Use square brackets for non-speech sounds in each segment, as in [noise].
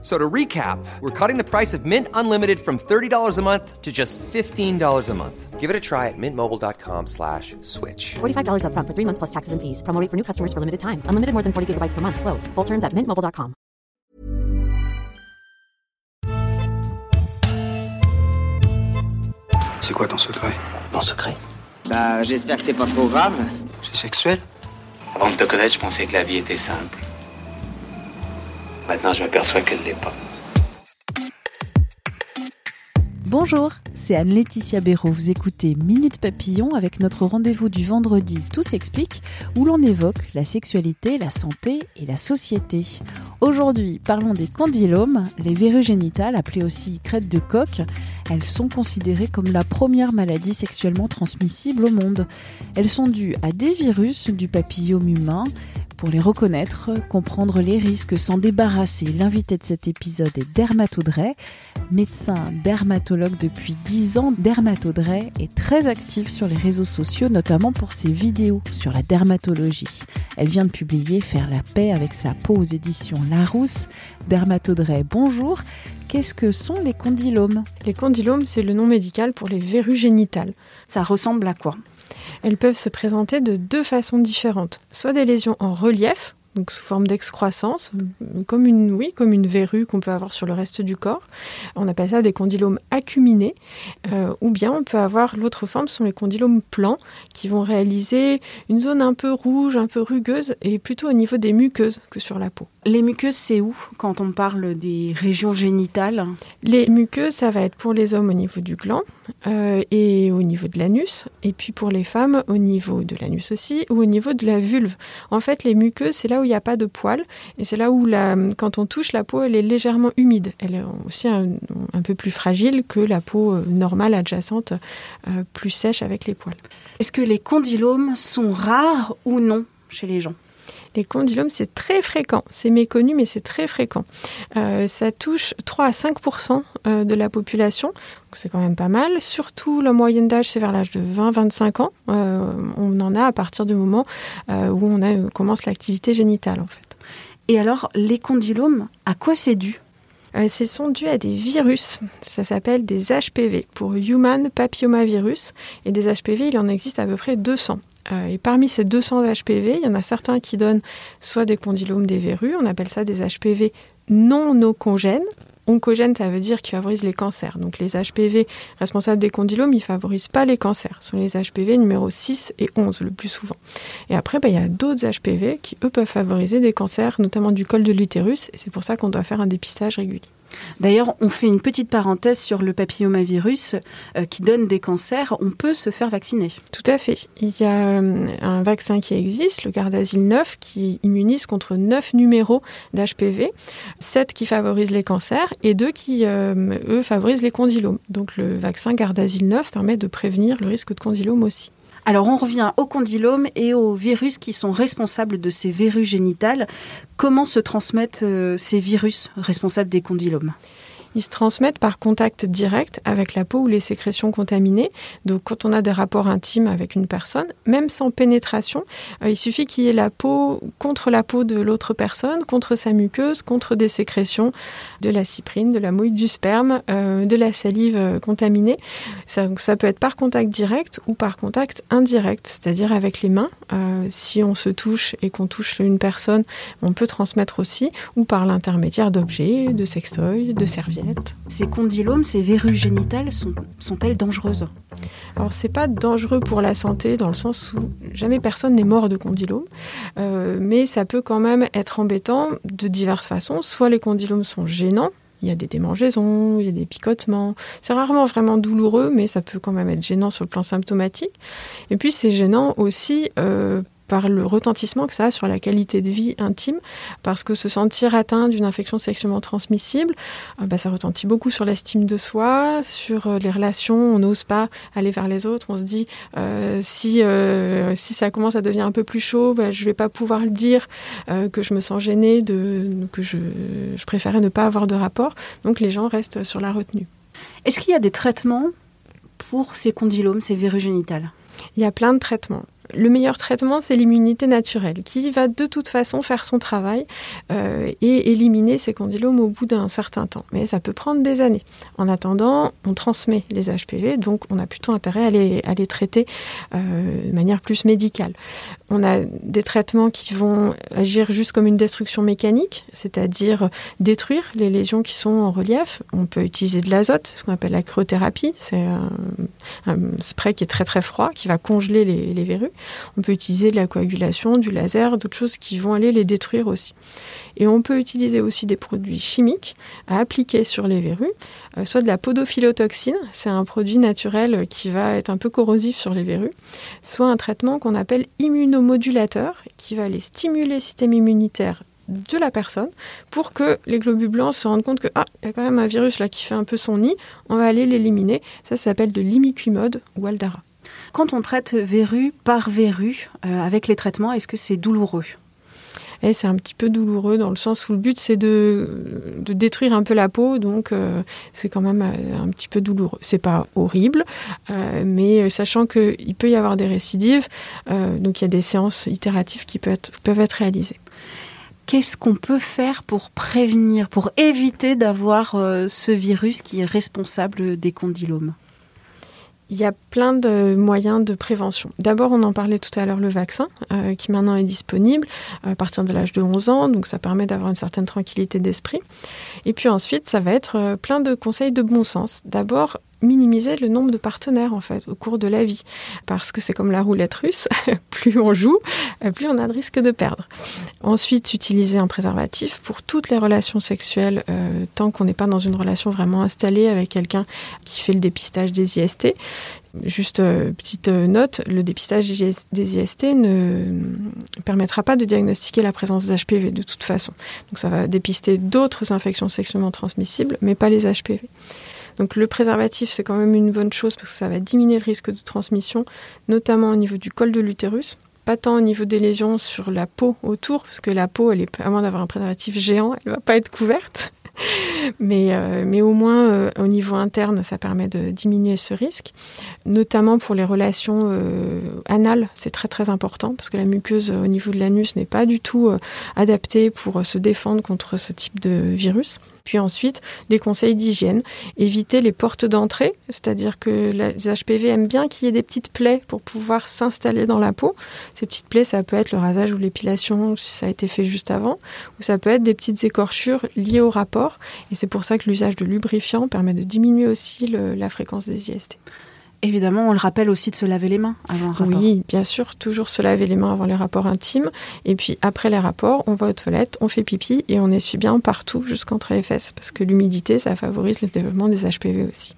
So to recap, we're cutting the price of Mint Unlimited from $30 a month to just $15 a month. Give it a try at mintmobile.com slash switch. $45 upfront for three months plus taxes and fees. Promo rate for new customers for limited time. Unlimited more than 40 gigabytes per month. Slows. Full terms at mintmobile.com. C'est quoi ton secret Mon secret Bah, j'espère que c'est pas trop grave. C'est sexuel Avant de te connaître, je pensais que la vie était simple. Maintenant, je m'aperçois qu'elle l'est pas. Bonjour, c'est Anne-Laetitia Béraud. Vous écoutez Minute Papillon avec notre rendez-vous du vendredi Tout s'explique où l'on évoque la sexualité, la santé et la société. Aujourd'hui, parlons des condylomes, les verrues génitales appelées aussi crêtes de coq. Elles sont considérées comme la première maladie sexuellement transmissible au monde. Elles sont dues à des virus du papillome humain. Pour les reconnaître, comprendre les risques, s'en débarrasser, l'invité de cet épisode est Dermato médecin dermatologue depuis 10 ans. Dermato est très active sur les réseaux sociaux, notamment pour ses vidéos sur la dermatologie. Elle vient de publier Faire la paix avec sa peau aux éditions Larousse. Dermato bonjour. Qu'est-ce que sont les condylomes? Les condylomes, c'est le nom médical pour les verrues génitales. Ça ressemble à quoi? Elles peuvent se présenter de deux façons différentes. Soit des lésions en relief, donc sous forme d'excroissance, comme une, verrue qu'on peut avoir sur le reste du corps. On appelle ça des condylomes acuminés. Euh, ou bien on peut avoir l'autre forme, ce sont les condylomes plans, qui vont réaliser une zone un peu rouge, un peu rugueuse, et plutôt au niveau des muqueuses que sur la peau. Les muqueuses, c'est où quand on parle des régions génitales? Les muqueuses, ça va être pour les hommes au niveau du gland euh, et au niveau de l'anus, et puis pour les femmes au niveau de l'anus aussi, ou au niveau de la vulve. En fait, les muqueuses, c'est là où il n'y a pas de poils, et c'est là où la, quand on touche la peau, elle est légèrement humide. Elle est aussi un, peu plus fragile que la peau euh, normale adjacente, euh, plus sèche avec les poils. Est-ce que les condylomes sont rares ou non chez les gens? Les condylomes, c'est très fréquent. C'est méconnu, mais c'est très fréquent. Euh, ça touche 3 à 5% euh, de la population. C'est quand même pas mal. Surtout, la moyenne d'âge, c'est vers l'âge de 20-25 ans. Euh, on en a à partir du moment où on commence l'activité génitale, en fait. Et alors, les condylomes, à quoi c'est dû? Ce sont dus à des virus. Ça s'appelle des HPV pour Human Papillomavirus. Et des HPV, il en existe à peu près 200. Euh, et parmi ces 200 HPV, il y en a certains qui donnent soit des condylomes des verrues, on appelle ça des HPV non oncogènes. Oncogènes, ça veut dire qu'ils favorisent les cancers. Donc les HPV responsables des condylomes, ils ne favorisent pas les cancers. Ce sont les HPV numéro 6 et 11 le plus souvent. Et après, bah, il y a d'autres HPV qui, eux, peuvent favoriser des cancers, notamment du col de l'utérus. Et c'est pour ça qu'on doit faire un dépistage régulier. D'ailleurs, on fait une petite parenthèse sur le papillomavirus euh, qui donne des cancers. On peut se faire vacciner. Tout à fait. Il y a euh, un vaccin qui existe, le Gardasil 9, qui immunise contre 9 numéros d'HPV, 7 qui favorisent les cancers et 2 qui, euh, eux, favorisent les condylomes. Donc le vaccin Gardasil 9 permet de prévenir le risque de condylome aussi. Alors on revient aux condylomes et aux virus qui sont responsables de ces verrues génitales. Comment se transmettent euh, ces virus responsables des condylomes? Ils se transmettent par contact direct avec la peau ou les sécrétions contaminées. Donc quand on a des rapports intimes avec une personne, même sans pénétration, euh, il suffit qu'il y ait la peau contre la peau de l'autre personne, contre sa muqueuse, contre des sécrétions de la cyprine, de la mouille du sperme, euh, de la salive euh, contaminée. Ça, ça, peut être par contact direct ou par contact indirect, c'est-à-dire avec les mains. si on se touche et qu'on touche une personne, on peut transmettre aussi, ou par l'intermédiaire d'objets, de sextoys, de serviettes ces condylomes, ces verrues génitales, sont, elles dangereuses? Alors, c'est pas dangereux pour la santé dans le sens où jamais personne n'est mort de condylome, euh, mais ça peut quand même être embêtant de diverses façons. Soit les condylomes sont gênants, il y a des démangeaisons, il y a des picotements. C'est rarement vraiment douloureux, mais ça peut quand même être gênant sur le plan symptomatique. Et puis c'est gênant aussi euh, par le retentissement que ça a sur la qualité de vie intime, parce que se sentir atteint d'une infection sexuellement transmissible, euh, bah, ça retentit beaucoup sur l'estime de soi, sur euh, les relations, on n'ose pas aller vers les autres, on se dit euh, si, si ça commence à devenir un peu plus chaud, bah, je vais pas pouvoir le dire, que je me sens gênée, de, que je, je préférais ne pas avoir de rapport, donc les gens restent sur la retenue. Est-ce qu'il y a des traitements pour ces condylomes, ces verrues génitales Il y a plein de traitements. Le meilleur traitement, c'est l'immunité naturelle, qui va de toute façon faire son travail euh, et éliminer ces condylomes au bout d'un certain temps. Mais ça peut prendre des années. En attendant, on transmet les HPV, donc on a plutôt intérêt à les, à les traiter euh, de manière plus médicale. On a des traitements qui vont agir juste comme une destruction mécanique, c'est-à-dire détruire les lésions qui sont en relief. On peut utiliser de l'azote, ce qu'on appelle la cryothérapie. C'est un, spray qui est très très froid, qui va congeler les verrues. On peut utiliser de la coagulation, du laser, d'autres choses qui vont aller les détruire aussi. Et on peut utiliser aussi des produits chimiques à appliquer sur les verrues, euh, soit de la podophylotoxine, c'est un produit naturel qui va être un peu corrosif sur les verrues, soit un traitement qu'on appelle immunomodulateur, qui va aller stimuler le système immunitaire de la personne pour que les globules blancs se rendent compte que ah y a quand même un virus là qui fait un peu son nid, on va aller l'éliminer. Ça, s'appelle de l'imiquimode ou Aldara. Quand on traite verrue par verrue euh, avec les traitements, est-ce que c'est douloureux et c'est un petit peu douloureux dans le sens où le but c'est de, de détruire un peu la peau, donc euh, c'est quand même euh, un petit peu douloureux. C'est pas horrible, euh, mais sachant qu'il peut y avoir des récidives, euh, donc il y a des séances itératives qui peuvent être, peuvent être réalisées. Qu'est-ce qu'on peut faire pour prévenir, pour éviter d'avoir ce virus qui est responsable des condylomes? Il y a plein de moyens de prévention. D'abord, on en parlait tout à l'heure, le vaccin, euh, qui maintenant est disponible à partir de l'âge de 11 ans, donc ça permet d'avoir une certaine tranquillité d'esprit. Et puis ensuite, ça va être euh, plein de conseils de bon sens. D'abord, minimiser le nombre de partenaires en fait au cours de la vie parce que c'est comme la roulette russe [laughs] plus on joue plus on a de risque de perdre ensuite utiliser un préservatif pour toutes les relations sexuelles euh, tant qu'on n'est pas dans une relation vraiment installée avec quelqu'un qui fait le dépistage des IST Juste euh, petite euh, note, le dépistage des IST ne permettra pas de diagnostiquer la présence d'HPV de toute façon. Donc ça va dépister d'autres infections sexuellement transmissibles, mais pas les HPV. Donc le préservatif, c'est quand même une bonne chose parce que ça va diminuer le risque de transmission, notamment au niveau du col de l'utérus. Pas tant au niveau des lésions sur la peau autour, parce que la peau, elle est, à moins d'avoir un préservatif géant, elle va pas être couverte. [laughs] mais, euh, mais au moins euh, au niveau interne, ça permet de diminuer ce risque, notamment pour les relations euh, anales, c'est très très important parce que la muqueuse au niveau de l'anus n'est pas du tout euh, adaptée pour se défendre contre ce type de virus. Puis ensuite, des conseils d'hygiène. Éviter les portes d'entrée, c'est-à-dire que les HPV aiment bien qu'il y ait des petites plaies pour pouvoir s'installer dans la peau. Ces petites plaies, ça peut être le rasage ou l'épilation si ça a été fait juste avant, ou ça peut être des petites écorchures liées au rapport. Et c'est pour ça que l'usage de lubrifiant permet de diminuer aussi le, la fréquence des IST. Évidemment, on le rappelle aussi de se laver les mains avant un rapport. Oui, bien sûr, toujours se laver les mains avant les rapports intimes. Et puis après les rapports, on va aux toilettes, on fait pipi et on essuie bien partout jusqu'entre les fesses parce que l'humidité, ça favorise le développement des HPV aussi.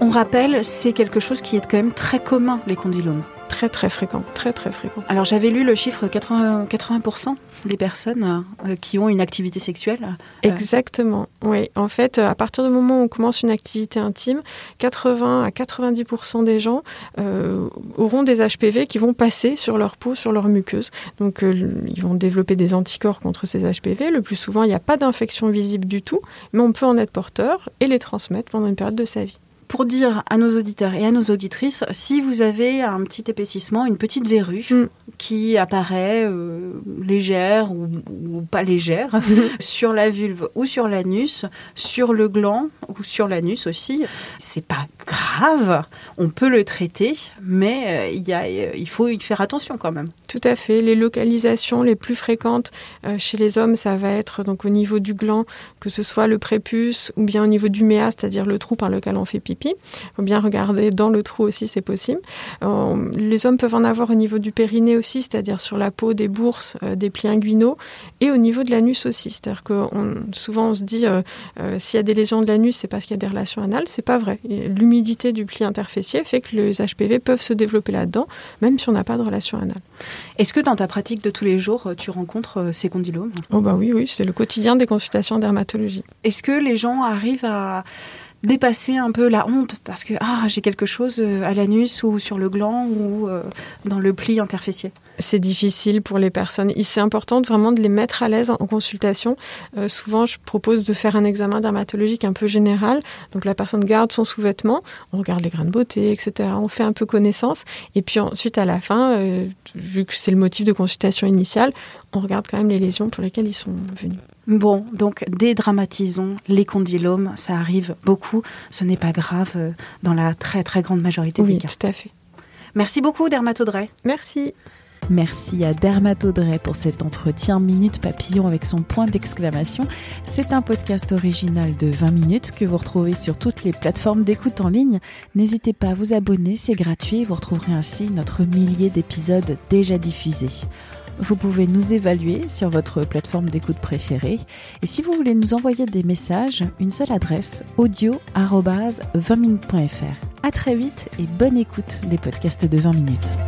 On rappelle, c'est quelque chose qui est quand même très commun, les condylomes. Très très fréquent, très très fréquent. Alors j'avais lu le chiffre 80%, 80 des personnes euh, qui ont une activité sexuelle. Euh... Exactement, oui. En fait, à partir du moment où on commence une activité intime, 80 à 90% des gens euh, auront des HPV qui vont passer sur leur peau, sur leur muqueuse. Donc euh, ils vont développer des anticorps contre ces HPV. Le plus souvent, il n'y a pas d'infection visible du tout, mais on peut en être porteur et les transmettre pendant une période de sa vie pour dire à nos auditeurs et à nos auditrices, si vous avez un petit épaississement, une petite verrue mm. qui apparaît euh, légère ou, ou, pas légère [laughs] sur la vulve ou sur l'anus, sur le gland ou sur l'anus aussi, c'est pas grave, on peut le traiter, mais euh, il, y a, il faut y faire attention quand même. Tout à fait. Les localisations les plus fréquentes euh, chez les hommes, ça va être donc au niveau du gland, que ce soit le prépuce ou bien au niveau du méa, c'est-à-dire le trou par lequel on fait pipi pipi. Il faut bien regarder dans le trou aussi, c'est possible. Euh, les hommes peuvent en avoir au niveau du périnée aussi, c'est-à-dire sur la peau des bourses, euh, des plis inguinaux, et au niveau de l'anus aussi. C'est-à-dire que souvent on se dit euh, s'il y a des lésions de l'anus, c'est parce qu'il y a des relations anales. C'est pas vrai. L'humidité du pli interfessier fait que les HPV peuvent se développer là-dedans, même si on n'a pas de relation anale. Est-ce que dans ta pratique de tous les jours, tu rencontres ces condylomes Oh bah oui, oui, c'est le quotidien des consultations en dermatologie. Est-ce que les gens arrivent à dépasser un peu la honte parce que ah j'ai quelque chose euh, à l'anus ou sur le gland ou euh, dans le pli interfessier c'est difficile pour les personnes. C'est important vraiment de les mettre à l'aise en consultation. Euh, souvent, je propose de faire un examen dermatologique un peu général. Donc, la personne garde son sous-vêtement, on regarde les grains de beauté, etc. On fait un peu connaissance. Et puis ensuite, à la fin, vu que c'est le motif de consultation initiale, on regarde quand même les lésions pour lesquelles ils sont venus. Bon, donc dédramatisons les condylomes, ça arrive beaucoup, ce n'est pas grave euh, dans la très très grande majorité des cas. tout à fait. Merci beaucoup Dermatodray. Merci. Merci à Dermatodray pour cet entretien Minute Papillon avec son point d'exclamation. C'est un podcast original de 20 minutes que vous retrouvez sur toutes les plateformes d'écoute en ligne. N'hésitez pas à vous abonner, c'est gratuit. Vous retrouverez ainsi notre millier d'épisodes déjà diffusés. Vous pouvez nous évaluer sur votre plateforme d'écoute préférée. Et si vous voulez nous envoyer des messages, une seule adresse audio-20minutes.fr. À très vite et bonne écoute des podcasts de 20 minutes.